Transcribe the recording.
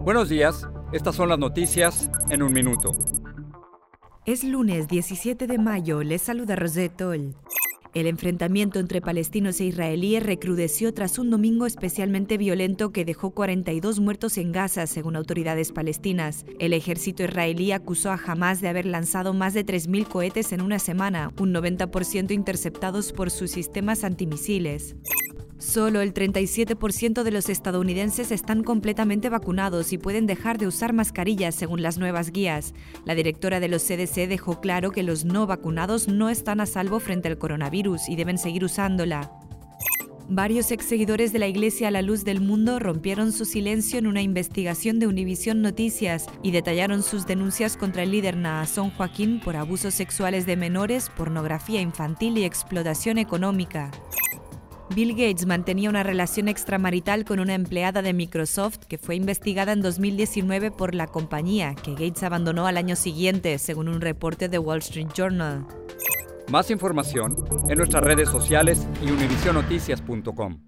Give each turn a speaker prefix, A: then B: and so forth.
A: Buenos días, estas son las noticias en un minuto.
B: Es lunes 17 de mayo, les saluda Rosetol. El enfrentamiento entre palestinos e israelíes recrudeció tras un domingo especialmente violento que dejó 42 muertos en Gaza, según autoridades palestinas. El ejército israelí acusó a Hamas de haber lanzado más de 3.000 cohetes en una semana, un 90% interceptados por sus sistemas antimisiles. Solo el 37% de los estadounidenses están completamente vacunados y pueden dejar de usar mascarillas según las nuevas guías. La directora de los CDC dejó claro que los no vacunados no están a salvo frente al coronavirus y deben seguir usándola. Varios ex seguidores de la Iglesia a la Luz del Mundo rompieron su silencio en una investigación de Univision Noticias y detallaron sus denuncias contra el líder Naasón Joaquín por abusos sexuales de menores, pornografía infantil y explotación económica. Bill Gates mantenía una relación extramarital con una empleada de Microsoft que fue investigada en 2019 por la compañía, que Gates abandonó al año siguiente, según un reporte de Wall Street Journal.
A: Más información en nuestras redes sociales y univisionoticias.com.